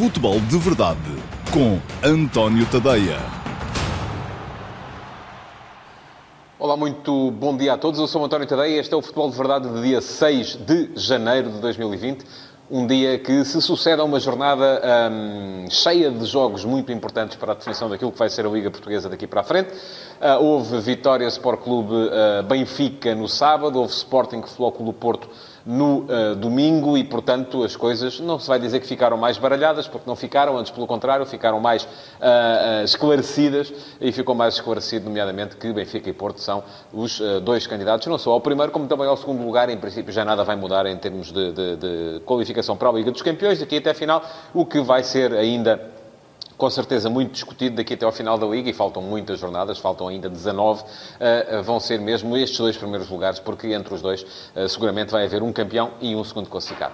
Futebol de Verdade com António Tadeia. Olá, muito bom dia a todos. Eu sou António Tadeia. Este é o Futebol de Verdade de dia 6 de janeiro de 2020. Um dia que se sucede a uma jornada hum, cheia de jogos muito importantes para a definição daquilo que vai ser a Liga Portuguesa daqui para a frente. Uh, houve Vitória Sport Clube uh, Benfica no sábado, houve Sporting Futebol Clube Porto no uh, domingo e, portanto, as coisas não se vai dizer que ficaram mais baralhadas, porque não ficaram, antes pelo contrário, ficaram mais uh, uh, esclarecidas e ficou mais esclarecido, nomeadamente, que Benfica e Porto são os dois candidatos, não só ao primeiro, como também ao segundo lugar. Em princípio, já nada vai mudar em termos de, de, de qualificação para a Liga dos Campeões, daqui até a final, o que vai ser ainda com certeza muito discutido daqui até ao final da Liga, e faltam muitas jornadas, faltam ainda 19, uh, vão ser mesmo estes dois primeiros lugares, porque entre os dois uh, seguramente vai haver um campeão e um segundo classificado.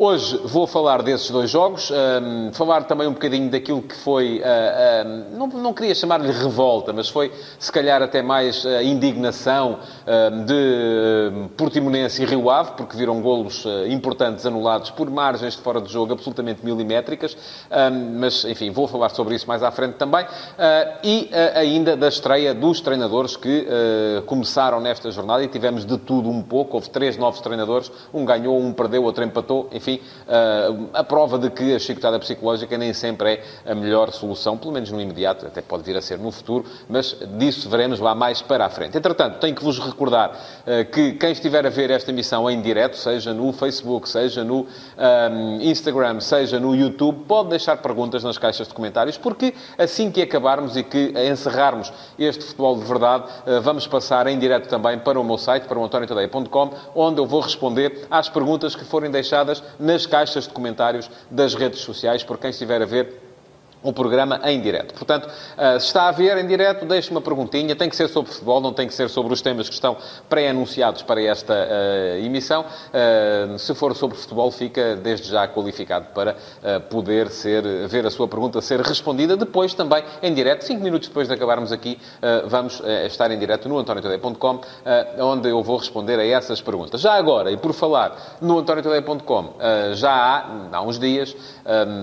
Hoje vou falar desses dois jogos, um, falar também um bocadinho daquilo que foi, uh, um, não, não queria chamar-lhe revolta, mas foi se calhar até mais uh, indignação uh, de Portimonense e Rio Ave, porque viram golos importantes anulados por margens de fora de jogo absolutamente milimétricas, mas enfim, vou falar sobre isso mais à frente também, e ainda da estreia dos treinadores que começaram nesta jornada e tivemos de tudo um pouco, houve três novos treinadores, um ganhou, um perdeu, outro empatou, enfim, enfim, eh, a prova de que a chicotada psicológica nem sempre é a melhor solução, pelo menos no imediato, até pode vir a ser no futuro, mas disso veremos lá mais para a frente. Entretanto, tenho que vos recordar eh, que quem estiver a ver esta emissão em direto, seja no Facebook, seja no um, Instagram, seja no YouTube, pode deixar perguntas nas caixas de comentários, porque assim que acabarmos e que encerrarmos este futebol de verdade, eh, vamos passar em direto também para o meu site, para o antoniotadeia.com, onde eu vou responder às perguntas que forem deixadas nas caixas de comentários das redes sociais, por quem estiver a ver o programa em direto. Portanto, eh, se está a ver em direto, deixe uma perguntinha. Tem que ser sobre futebol, não tem que ser sobre os temas que estão pré-anunciados para esta uh, emissão. Uh, se for sobre futebol, fica desde já qualificado para uh, poder ser, ver a sua pergunta ser respondida. Depois, também em direto, cinco minutos depois de acabarmos aqui, vamos estar em direto no antoniotoday.com, onde eu vou responder a essas perguntas. Já agora, e por falar no antoniotoday.com, já há, há uns dias,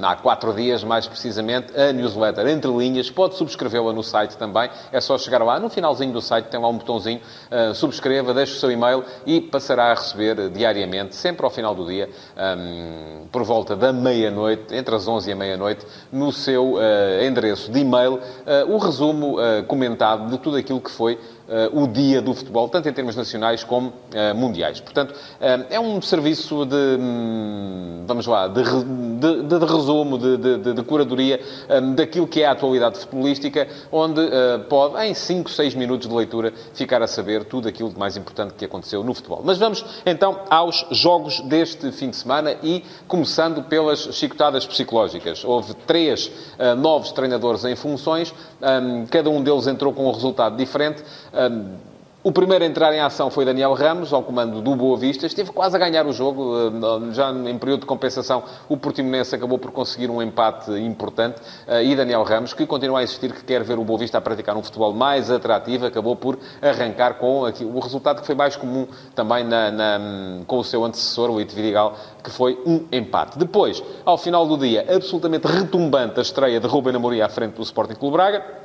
há quatro dias mais precisamente, a newsletter Entre Linhas. Pode subscrevê-la no site também. É só chegar lá. No finalzinho do site tem lá um botãozinho. Uh, subscreva, deixe o seu e-mail e passará a receber diariamente, sempre ao final do dia, um, por volta da meia-noite, entre as 11 e a meia-noite, no seu uh, endereço de e-mail, uh, o resumo comentado de tudo aquilo que foi uh, o dia do futebol, tanto em termos nacionais como uh, mundiais. Portanto, uh, é um serviço de, um, vamos lá, de, de, de, de resumo, de, curadoria um, daquilo que é a atualidade futebolística, onde pode, em 5, 6 minutos de leitura, ficar a saber tudo aquilo de mais importante que aconteceu no futebol. Mas vamos então aos jogos deste fim de semana e começando pelas chicotadas psicológicas. Houve três novos treinadores em funções, um, cada um deles entrou com um resultado diferente. Um, o primeiro a entrar em ação foi Daniel Ramos, ao comando do Boa Vista. Esteve quase a ganhar o jogo. Já em período de compensação, o Portimonense acabou por conseguir um empate importante. E Daniel Ramos, que continua a insistir que quer ver o Boa Vista a praticar um futebol mais atrativo, acabou por arrancar com o resultado que foi mais comum também na, na, com o seu antecessor, o Ito Vidigal, que foi um empate. Depois, ao final do dia, absolutamente retumbante a estreia de Ruben Amorim à frente do Sporting Clube Braga.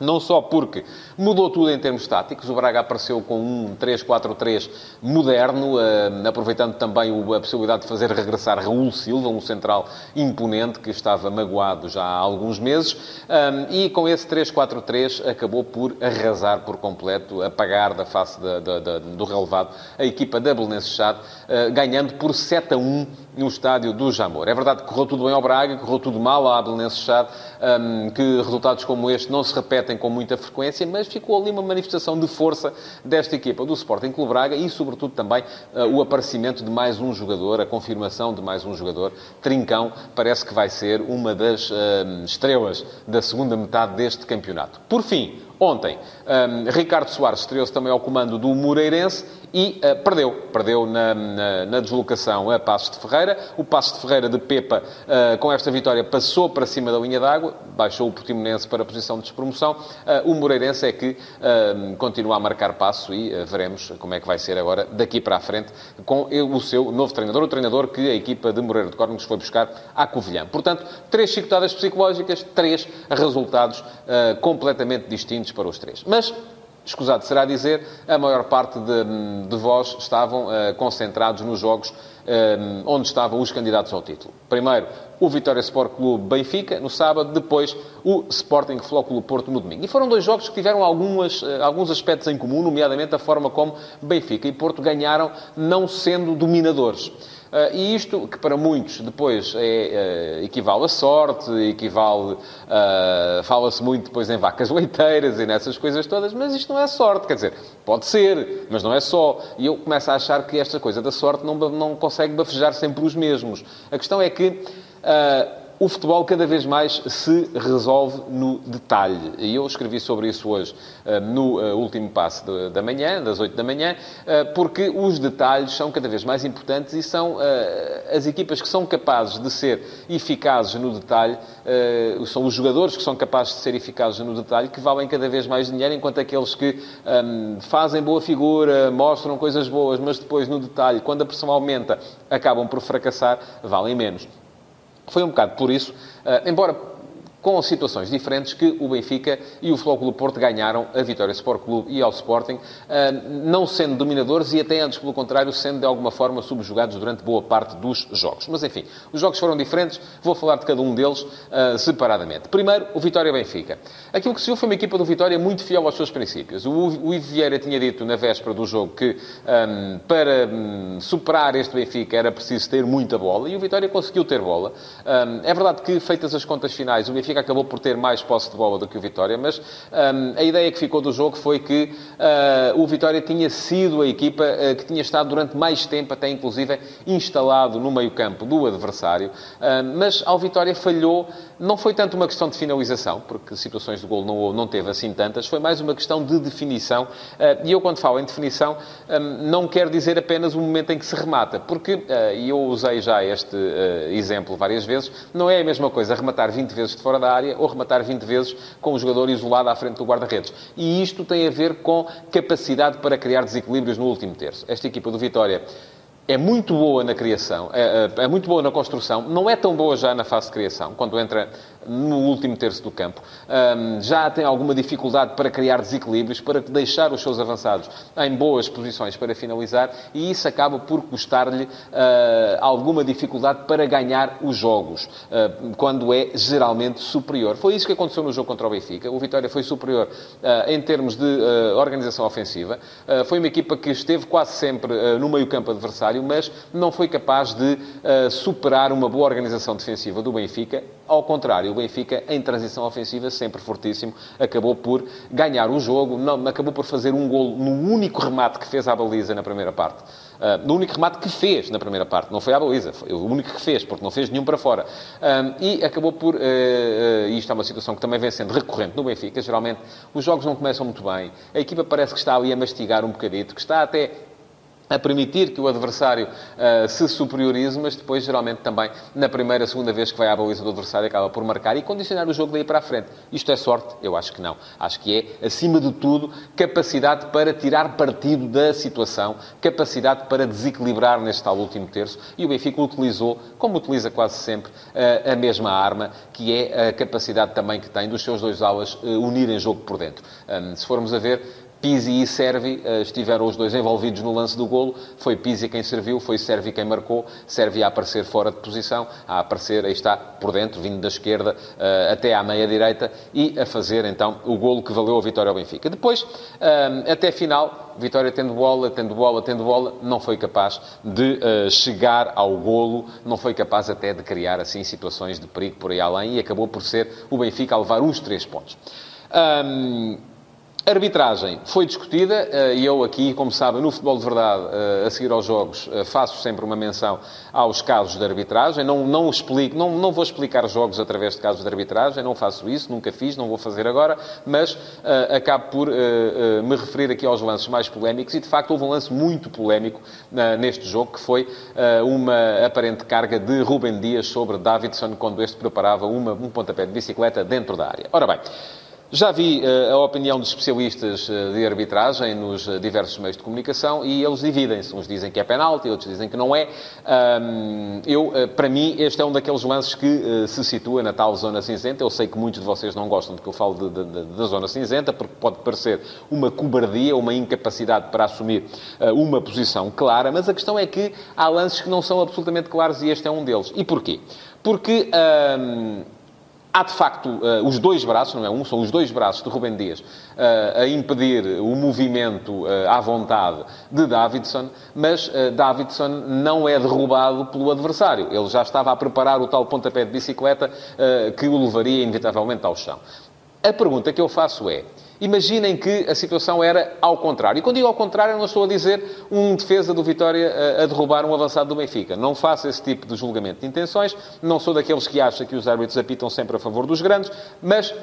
Não só porque mudou tudo em termos táticos, o Braga apareceu com um 3-4-3 moderno, eh, aproveitando também a possibilidade de fazer regressar Raul Silva, um central imponente que estava magoado já há alguns meses, eh, e com esse 3-4-3 acabou por arrasar por completo, apagar da face do relevado a equipa da Belenense Chade, eh, ganhando por 7 a 1 no estádio do Jamor. É verdade que correu tudo bem ao Braga, correu tudo mal ao Belenense Chade, que resultados como este não se repetem repetem com muita frequência, mas ficou ali uma manifestação de força desta equipa do Sporting Clube Braga e, sobretudo, também uh, o aparecimento de mais um jogador, a confirmação de mais um jogador. Trincão parece que vai ser uma das uh, estrelas da segunda metade deste campeonato. Por fim, Ontem, um, Ricardo Soares estreou-se também ao comando do Moreirense e uh, perdeu. Perdeu na, na, na, deslocação a Passos de Ferreira. O Passos de Ferreira de Pepa, uh, com esta vitória, passou para cima da linha d'água, baixou o Portimonense para a posição de despromoção. Uh, o Moreirense é que continua a marcar passo e veremos como é que vai ser agora, daqui para a frente, com o seu novo treinador, o treinador que a equipa de Moreira de Córregos foi buscar à Covilhã. Portanto, três chicotadas psicológicas, três resultados completamente distintos para os três. Mas escusado será dizer, a maior parte de, de vós estavam uh, concentrados nos jogos uh, onde estavam os candidatos ao título. Primeiro, o Vitória Sport Clube Benfica, no sábado, depois o Sporting Flóculo Porto no domingo. E foram dois jogos que tiveram algumas, uh, alguns aspectos em comum, nomeadamente a forma como Benfica e Porto ganharam, não sendo dominadores. Uh, e isto, que para muitos depois é, uh, equivale a sorte, equivale. Uh, Fala-se muito depois em vacas leiteiras e nessas coisas todas, mas isto não é sorte, quer dizer, pode ser, mas não é só. E eu começo a achar que esta coisa da sorte não, não consegue bafejar sempre os mesmos. A questão é que o futebol cada vez mais se resolve no detalhe. E eu escrevi sobre isso hoje eh, no eh, último passo da manhã, das 8 da manhã, eh, porque os detalhes são cada vez mais importantes e são as equipas que são capazes de ser eficazes no detalhe, são os jogadores que são capazes de ser eficazes no detalhe que valem cada vez mais dinheiro, enquanto aqueles que ehm, fazem boa figura, mostram coisas boas, mas depois no detalhe, quando a pressão aumenta, acabam por fracassar, valem menos. Foi um bocado por isso, uh, embora com situações diferentes que o Benfica e o Flóculo Porto ganharam a Vitória Sport Clube e ao Sporting, ah, não sendo dominadores e até antes, pelo contrário, sendo de alguma forma subjugados durante boa parte dos jogos. Mas enfim, os jogos foram diferentes, vou falar de cada um deles uh, separadamente. Primeiro, o Vitória-Benfica. Aquilo que se viu foi uma equipa do Vitória muito fiel aos seus princípios. O, Ivo Vieira tinha dito na véspera do jogo que um, para um, superar este Benfica era preciso ter muita bola e o Vitória conseguiu ter bola. É verdade que, feitas as contas finais, o Benfica Benfica acabou por ter mais posse de bola do que o Vitória, mas um, a ideia que ficou do jogo foi que uh, o Vitória tinha sido a equipa uh, que tinha estado durante mais tempo, até inclusive instalado no meio-campo do adversário, uh, mas ao Vitória falhou. Não foi tanto uma questão de finalização, porque situações de gol não, não teve assim tantas, foi mais uma questão de definição. E eu, quando falo em definição, não quero dizer apenas o momento em que se remata, porque, e eu usei já este exemplo várias vezes, não é a mesma coisa rematar 20 vezes de fora da área ou rematar 20 vezes com o jogador isolado à frente do guarda-redes. E isto tem a ver com capacidade para criar desequilíbrios no último terço. Esta equipa do Vitória é muito boa na criação, é, é, é, muito boa na construção, não é tão boa já na fase de criação, quando entra no último terço do campo. Um, já tem alguma dificuldade para criar desequilíbrios, para deixar os seus avançados em boas posições para finalizar, e isso acaba por custar-lhe uh, alguma dificuldade para ganhar os jogos, uh, quando é geralmente superior. Foi isso que aconteceu no jogo contra o Benfica. O Vitória foi superior uh, em termos de organização ofensiva. foi uma equipa que esteve quase sempre no meio-campo adversário mas não foi capaz de superar uma boa organização defensiva do Benfica. Ao contrário, o Benfica, em transição ofensiva, sempre fortíssimo, acabou por ganhar o jogo, não, acabou por fazer um golo no único remate que fez à baliza na primeira parte. Uh, no único remate que fez na primeira parte, não foi à baliza, foi o único que fez, porque não fez nenhum para fora. Um, e acabou por, uh, uh, isto é uma situação que também vem sendo recorrente no Benfica, geralmente os jogos não começam muito bem, a equipa parece que está ali a mastigar um bocadito, que está até a permitir que o adversário uh, se superiorize, mas depois, geralmente, também, na primeira, segunda vez que vai à baliza do adversário, acaba por marcar e condicionar o jogo daí para a frente. Isto é sorte? Eu acho que não. Acho que é, acima de tudo, capacidade para tirar partido da situação, capacidade para desequilibrar neste tal último terço, e o Benfica utilizou, como utiliza quase sempre, uh, a mesma arma, que é a capacidade também que tem dos seus dois alas uh, unirem jogo por dentro. Um, se formos a ver, Pizzi e Servi uh, estiveram os dois envolvidos no lance do golo. Foi Pizzi quem serviu, foi Servi quem marcou. Servi a aparecer fora de posição, a aparecer, aí está, por dentro, vindo da esquerda uh, até à meia-direita e a fazer, então, o golo que valeu a vitória ao Benfica. Depois, uh, até final, Vitória tendo bola, tendo bola, tendo bola, não foi capaz de chegar ao golo, não foi capaz até de criar, assim, situações de perigo por aí além e acabou por ser o Benfica a levar os três pontos. Um, arbitragem foi discutida eh, e eu aqui, como sabem, no Futebol de Verdade, eh, a seguir aos jogos, eh, faço sempre uma menção aos casos de arbitragem. Não, não, explico, não, não vou explicar jogos através de casos de arbitragem, não faço isso, nunca fiz, não vou fazer agora, mas uh, acabo por uh, uh, me referir aqui aos lances mais polémicos e, de facto, houve um lance muito polémico neste jogo, que foi uma aparente carga de Rubem Dias sobre Davidson quando este preparava uma, um pontapé de bicicleta dentro da área. Ora bem, já vi uh, a opinião dos especialistas uh, de arbitragem nos uh, diversos meios de comunicação e eles dividem-se. Uns dizem que é penalti, outros dizem que não é. Um, eu, para mim, este é um daqueles lances que se situa na tal zona cinzenta. Eu sei que muitos de vocês não gostam de que eu falo da zona cinzenta, porque pode parecer uma cobardia, uma incapacidade para assumir uma posição clara, mas a questão é que há lances que não são absolutamente claros e este é um deles. E porquê? Porque... Um, Há, de facto, uh, os dois braços, não é um, são os dois braços de Rubem Dias uh, a impedir o movimento uh, à vontade de Davidson, mas Davidson não é derrubado pelo adversário. Ele já estava a preparar o tal pontapé de bicicleta que o levaria inevitavelmente ao chão. A pergunta que eu faço é, Imaginem que a situação era ao contrário. E quando digo ao contrário, não estou a dizer um defesa do Vitória a, a derrubar um avançado do Benfica. Não faço esse tipo de julgamento de intenções. Não sou daqueles que acham que os árbitros apitam sempre a favor dos grandes. Mas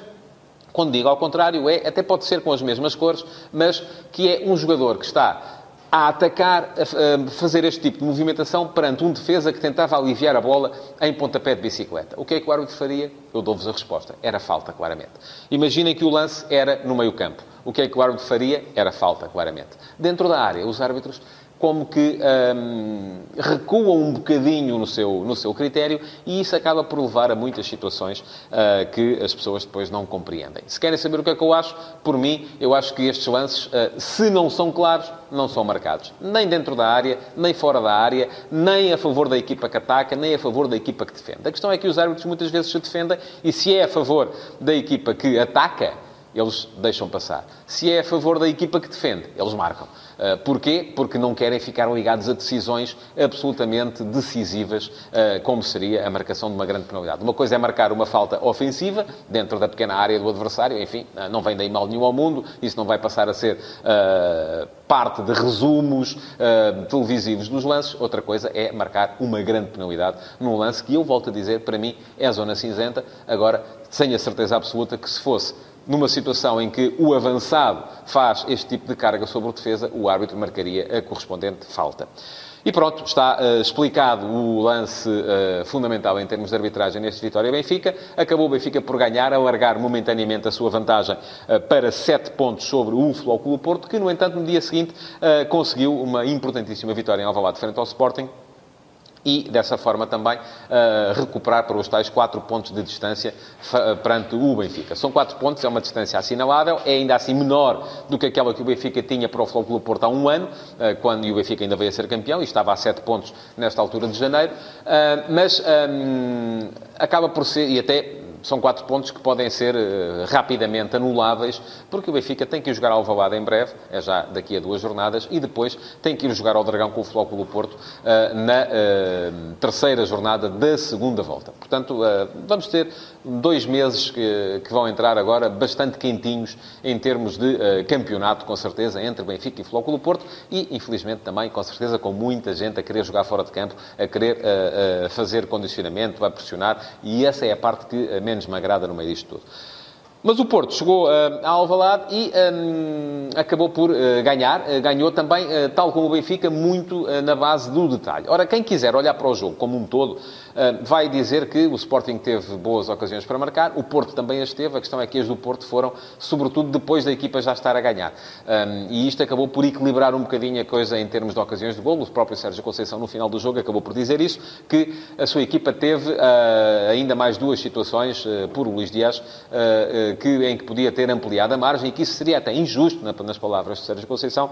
quando digo ao contrário, é, até pode ser com as mesmas cores, mas que é um jogador que está a atacar, a fazer este tipo de movimentação perante um defesa que tentava aliviar a bola em pontapé de bicicleta. O que é que o árbitro faria? Eu dou-vos a resposta. Era falta, claramente. Imaginem que o lance era no meio campo. O que é que o árbitro faria? Era falta, claramente. Dentro da área, os árbitros como que um, recuam um bocadinho no seu, no seu critério e isso acaba por levar a muitas situações uh, que as pessoas depois não compreendem. Se querem saber o que é que eu acho, por mim, eu acho que estes lances, uh, se não são claros, não são marcados. Nem dentro da área, nem fora da área, nem a favor da equipa que ataca, nem a favor da equipa que defende. A questão é que os árbitros muitas vezes se defendem e se é a favor da equipa que ataca, eles deixam passar. Se é a favor da equipa que defende, eles marcam. Uh, porquê? Porque não querem ficar ligados a decisões absolutamente decisivas, uh, como seria a marcação de uma grande penalidade. Uma coisa é marcar uma falta ofensiva, dentro da pequena área do adversário, enfim, uh, não vem daí mal nenhum ao mundo, isso não vai passar a ser parte de resumos televisivos dos lances. Outra coisa é marcar uma grande penalidade num lance que eu volto a dizer, para mim, é zona cinzenta. Agora, tenho a certeza absoluta que se fosse numa situação em que o avançado faz este tipo de carga sobre o defesa, o árbitro marcaria a correspondente falta. E pronto, está uh, explicado o lance uh, fundamental em termos de arbitragem neste Vitória-Benfica. Acabou o Benfica por ganhar, alargar momentaneamente a sua vantagem uh, para 7 pontos sobre o Clube Porto, que, no entanto, no dia seguinte conseguiu uma importantíssima vitória em Alvalade frente ao Sporting e, dessa forma, também uh, recuperar para os tais 4 pontos de distância perante o Benfica. São 4 pontos, é uma distância assinalável, é ainda assim menor do que aquela que o Benfica tinha para o Flóculo Porto há um ano, uh, quando o Benfica ainda veio a ser campeão, e estava a 7 pontos nesta altura de janeiro, uh, mas um, acaba por ser, e até são quatro pontos que podem ser uh, rapidamente anuláveis, porque o Benfica tem que ir jogar ao Valado em breve, é já daqui a duas jornadas, e depois tem que ir jogar ao Dragão com o Flóculo Porto uh, na uh, terceira jornada da segunda volta. Portanto, vamos ter dois meses que, que, vão entrar agora bastante quentinhos em termos de campeonato, com certeza, entre Benfica e Flóculo Porto, e infelizmente também, com certeza, com muita gente a querer jogar fora de campo, a querer fazer condicionamento, a pressionar, e essa é a parte que menos me agrada no meio disto tudo. Mas o Porto chegou uh, a Alvalade e um, acabou por uh, ganhar. Uh, ganhou também, tal como o Benfica, muito na base do detalhe. Ora, quem quiser olhar para o jogo como um todo, vai dizer que o Sporting teve boas ocasiões para marcar, o Porto também as teve. A questão é que as do Porto foram, sobretudo, depois da equipa já estar a ganhar. Um, e isto acabou por equilibrar um bocadinho a coisa em termos de ocasiões de golo. O próprio Sérgio Conceição, no final do jogo, acabou por dizer isso, que a sua equipa teve ainda mais duas situações por Luís Dias que, em que podia ter ampliado a margem e que isso seria até injusto, nas palavras de Sérgio Conceição,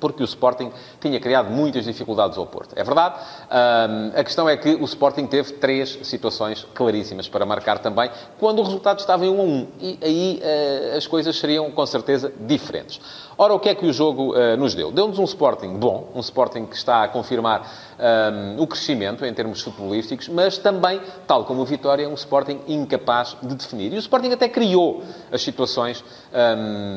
porque o Sporting tinha criado muitas dificuldades ao Porto. É verdade. A questão é que o Sporting teve três situações claríssimas para marcar também, quando o resultado estava em 1 a 1. E aí uh, as coisas seriam, com certeza, diferentes. Ora, o que é que o jogo uh, nos deu? Deu-nos um Sporting bom, um Sporting que está a confirmar o crescimento em termos futebolísticos, mas também, tal como o Vitória, um Sporting incapaz de definir. E o Sporting até criou as situações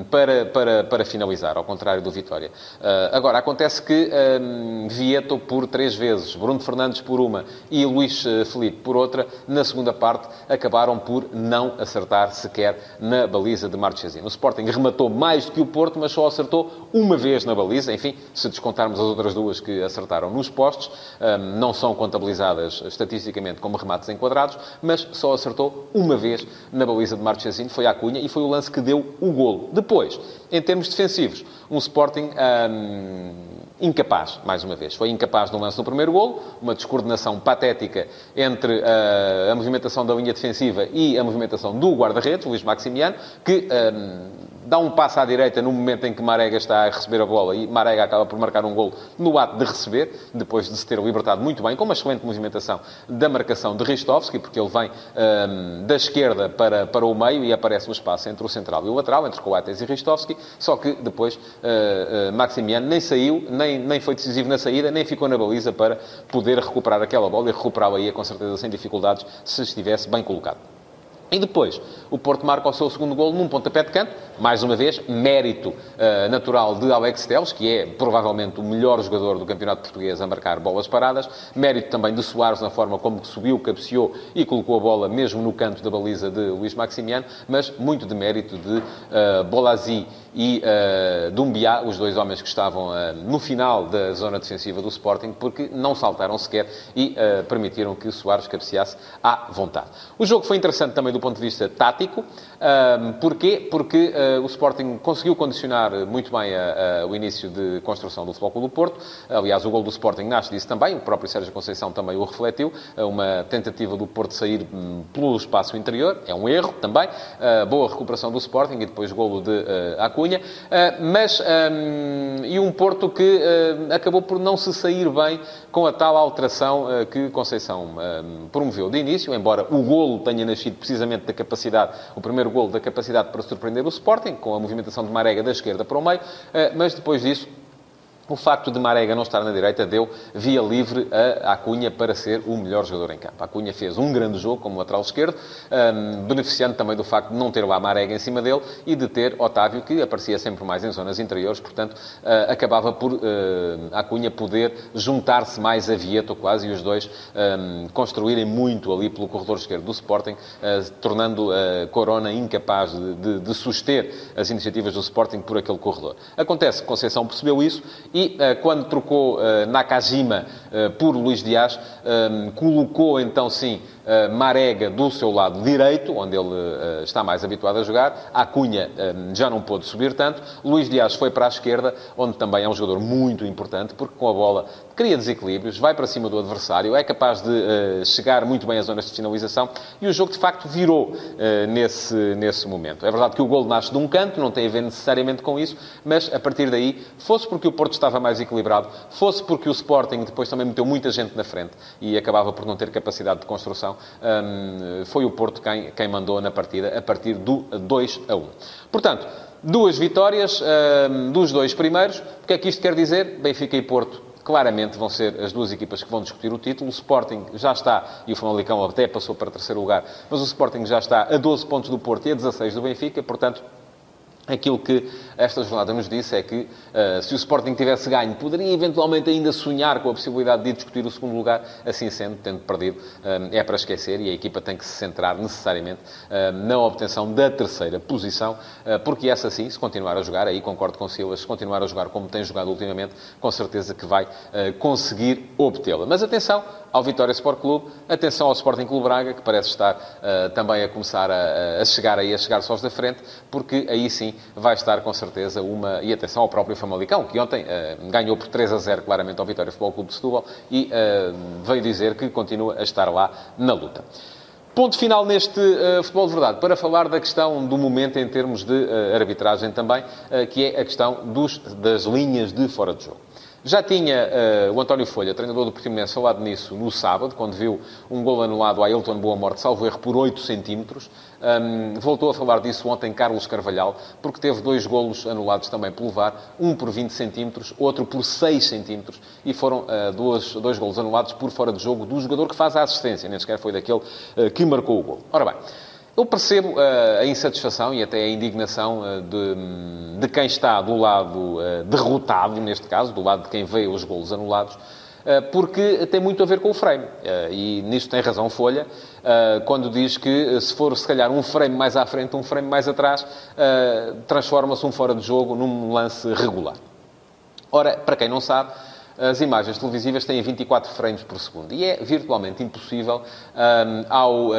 para, para, para finalizar, ao contrário do Vitória. Uh, agora, acontece que um, Vieto por três vezes, Bruno Fernandes por uma e Luís uh, Felipe por outra, na segunda parte, acabaram por não acertar sequer na baliza de Marchesino. O Sporting rematou mais do que o Porto, mas só acertou uma vez na baliza. Enfim, se descontarmos as outras duas que acertaram nos postos, um, não são contabilizadas estatisticamente como remates enquadrados, mas só acertou uma vez na baliza de Marchesino, foi a Cunha, e foi o lance que deu o golo. Depois, em termos defensivos, um Sporting um, incapaz, mais uma vez. Foi incapaz no lance do primeiro golo, uma descoordenação patética entre uh, a movimentação da linha defensiva e a movimentação do guarda-redes, Luís Maximiano, que um, dá um passo à direita no momento em que Marega está a receber a bola e Marega acaba por marcar um gol no ato de receber, depois de se ter libertado muito bem, com uma excelente movimentação da marcação de Ristovski, porque ele vem um, da esquerda para, para o meio e aparece o espaço entre o central e o lateral, entre Coates e Ristovski, só que depois uh, uh, Maximiano nem saiu, nem, nem foi decisivo na saída, nem ficou na baliza para poder recuperar aquela bola e recuperá-la aí com certeza sem dificuldades se estivesse bem colocado. E depois, o Porto marca o seu segundo gol num pontapé de canto. Mais uma vez, mérito uh, natural de Alex Teles, que é provavelmente o melhor jogador do campeonato português a marcar bolas paradas. Mérito também de Soares na forma como subiu, cabeceou e colocou a bola mesmo no canto da baliza de Luís Maximiano. Mas muito de mérito de uh, Bolazzi e uh, Dumbiá, os dois homens que estavam uh, no final da zona defensiva do Sporting, porque não saltaram sequer e uh, permitiram que Soares cabeceasse à vontade. O jogo foi interessante também do ponto de vista tático. porquê? Porque o Sporting conseguiu condicionar muito bem a, a, o início de construção do Futebol do Porto. Aliás, o gol do Sporting nasce disso também, o próprio Sérgio Conceição também o refletiu. Uma tentativa do Porto sair um, pelo espaço interior, é um erro também. boa recuperação do Sporting e depois golo de uh, Cunha, ah, mas um, e um Porto que uh, acabou por não se sair bem com a tal alteração que Conceição promoveu de início, embora o golo tenha nascido precisamente da capacidade, o primeiro golo da capacidade para surpreender o Sporting, com a movimentação de Marega da esquerda para o meio, mas depois disso o facto de Marega não estar na direita deu via livre a Acunha para ser o melhor jogador em campo. Acunha fez um grande jogo como lateral esquerdo, um, beneficiando também do facto de não ter lá Marega em cima dele e de ter Otávio, que aparecia sempre mais em zonas interiores, portanto, uh, acabava por uh, Acunha poder juntar-se mais a Vieto quase e os dois um, construírem muito ali pelo corredor esquerdo do Sporting, uh, tornando a Corona incapaz de, de, de suster as iniciativas do Sporting por aquele corredor. Acontece que Conceição percebeu isso e uh, quando trocou uh, Nakajima uh, por Luís Dias, colocou então sim uh, Marega do seu lado direito, onde ele uh, está mais habituado a jogar. A Cunha uh, já não pôde subir tanto. Luís Dias foi para a esquerda, onde também é um jogador muito importante, porque com a bola cria desequilíbrios, vai para cima do adversário, é capaz de chegar muito bem às zonas de finalização e o jogo de facto virou nesse, nesse momento. É verdade que o gol nasce de um canto, não tem a ver necessariamente com isso, mas a partir daí, fosse porque o Porto estava mais equilibrado, fosse porque o Sporting depois também meteu muita gente na frente e acabava por não ter capacidade de construção, um, foi o Porto quem, quem mandou na partida a partir do 2 a 1. Portanto, duas vitórias um, dos dois primeiros. O que é que isto quer dizer? Benfica e Porto claramente vão ser as duas equipas que vão discutir o título. O Sporting já está, e o Famalicão até passou para terceiro lugar, mas o Sporting já está a 12 pontos do Porto e a 16 do Benfica, portanto, Aquilo que esta jornada nos disse é que, uh, se o Sporting tivesse ganho, poderia eventualmente ainda sonhar com a possibilidade de discutir o segundo lugar. Assim sendo, tendo perdido, uh, é para esquecer e a equipa tem que se centrar necessariamente uh, na obtenção da terceira posição, porque essa sim, se continuar a jogar, aí concordo com Silas, se continuar a jogar como tem jogado ultimamente, com certeza que vai conseguir obtê-la. Mas atenção ao Vitória Sport Clube, atenção ao Sporting Clube Braga, que parece estar também a começar a, a chegar aí, a chegar sós da frente, porque aí sim vai estar com certeza uma. E atenção ao próprio Famalicão, que ontem uh, ganhou por 3 a 0 claramente ao Vitória Futebol Clube de Setúbal e uh, veio dizer que continua a estar lá na luta. Ponto final neste uh, futebol de verdade, para falar da questão do momento em termos de uh, arbitragem também, uh, que é a questão dos, das linhas de fora de jogo. Já tinha uh, o António Folha, treinador do Portimonense, falado nisso no sábado, quando viu um gol anulado a Ailton Boa Morte, salvo erro, por 8 centímetros. Um, voltou a falar disso ontem Carlos Carvalhal, porque teve dois golos anulados também pelo VAR, um por 20 centímetros, outro por 6 centímetros, e foram uh, dois, dois golos anulados por fora de jogo do jogador que faz a assistência, nem sequer foi daquele uh, que marcou o gol. Ora bem, eu percebo uh, a insatisfação e até a indignação uh, de, de, quem está do lado uh, derrotado, neste caso, do lado de quem vê os golos anulados, porque tem muito a ver com o frame. e nisso tem razão Folha, quando diz que se for, se calhar, um frame mais à frente, um frame mais atrás, transforma-se um fora de jogo num lance regular. Ora, para quem não sabe, as imagens televisivas têm 24 frames por segundo e é virtualmente impossível um, ao uh,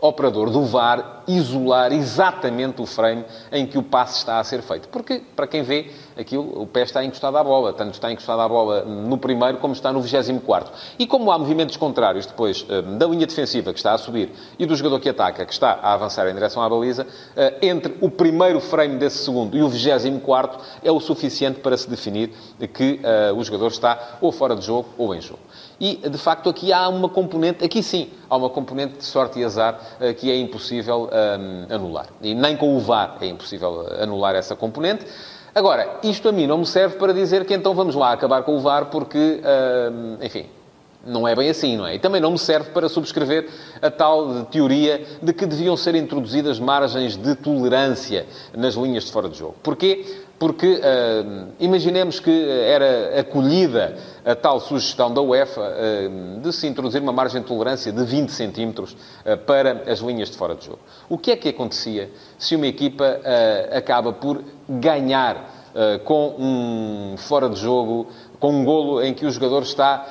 operador do VAR isolar exatamente o frame em que o passe está a ser feito. Porque, para quem vê, aquilo, o pé está encostado à bola. Tanto está encostado à bola no primeiro como está no 24 E como há movimentos contrários depois eh, da linha defensiva que está a subir e do jogador que ataca que está a avançar em direção à baliza, eh, entre o primeiro frame desse segundo e o 24 é o suficiente para se definir que eh, o jogador está ou fora de jogo ou em jogo. E, de facto, aqui há uma componente, aqui sim, há uma componente de sorte e azar que é impossível anular. E nem com o VAR é impossível anular essa componente. Agora, isto a mim não me serve para dizer que então vamos lá acabar com o VAR porque, um, enfim, não é bem assim, não é? E também não me serve para subscrever a tal teoria de que deviam ser introduzidas margens de tolerância nas linhas de fora de jogo. Porquê? Porque uh, imaginemos que era acolhida a tal sugestão da UEFA uh, de se introduzir uma margem de tolerância de 20 centímetros uh, para as linhas de fora de jogo. O que é que acontecia se uma equipa acaba por ganhar com um fora de jogo, com um golo em que o jogador está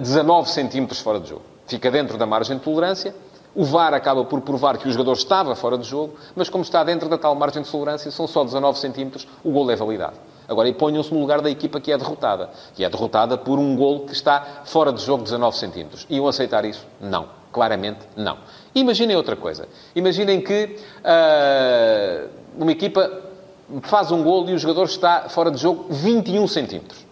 19 centímetros fora de jogo? Fica dentro da margem de tolerância, o VAR acaba por provar que o jogador estava fora de jogo, mas como está dentro da tal margem de tolerância, são só 19 centímetros, o gol é validado. Agora, e ponham-se no lugar da equipa que é derrotada. Que é derrotada por um gol que está fora de jogo 19 centímetros. Iam aceitar isso? Não. Claramente, não. Imaginem outra coisa. Imaginem que uh, uma equipa faz um gol e o jogador está fora de jogo 21 centímetros.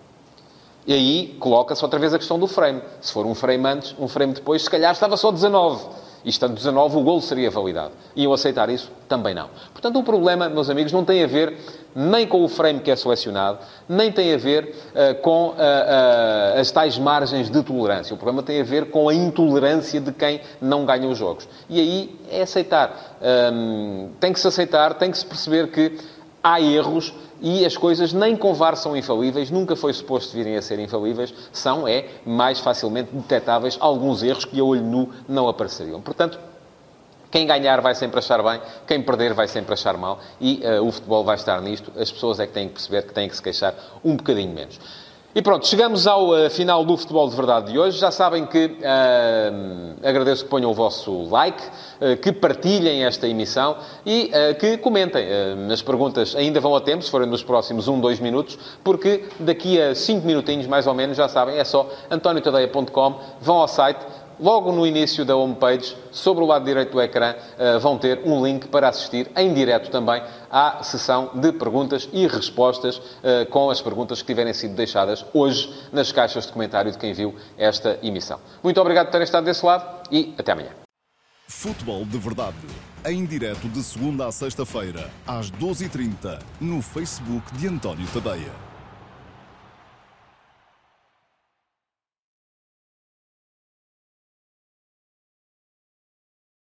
E aí coloca-se outra vez a questão do frame. Se for um frame antes, um frame depois, se calhar estava só 19 e estando 19, o golo seria validado. Iam aceitar isso? Também não. Portanto, o problema, meus amigos, não tem a ver nem com o frame que é selecionado, nem tem a ver uh, com uh, uh, as tais margens de tolerância. O problema tem a ver com a intolerância de quem não ganha os jogos. E aí é aceitar. Um, tem que se aceitar, tem que se perceber que há erros e as coisas nem com VAR são infalíveis, nunca foi suposto virem a ser infalíveis, são, é, mais facilmente detectáveis alguns erros que a olho nu não apareceriam. Portanto, quem ganhar vai sempre achar bem, quem perder vai sempre achar mal e uh, o futebol vai estar nisto. As pessoas é que têm que perceber que têm que se queixar um bocadinho menos. E pronto, chegamos ao uh, final do Futebol de Verdade de hoje. Já sabem que uh, agradeço que ponham o vosso like, uh, que partilhem esta emissão e que comentem. as perguntas ainda vão a tempo, se forem nos próximos 1, 2 minutos, porque daqui a 5 minutinhos, mais ou menos, já sabem, é só antoniotadeia.com, vão ao site, logo no início da homepage, sobre o lado direito do ecrã, eh, vão ter um link para assistir em direto também à sessão de perguntas e respostas eh, com as perguntas que tiverem sido deixadas hoje nas caixas de comentário de quem viu esta emissão. Muito obrigado por terem estado desse lado e até amanhã. Futebol de Verdade, em direto de segunda a sexta-feira, às 12h30, no Facebook de António Tadeia.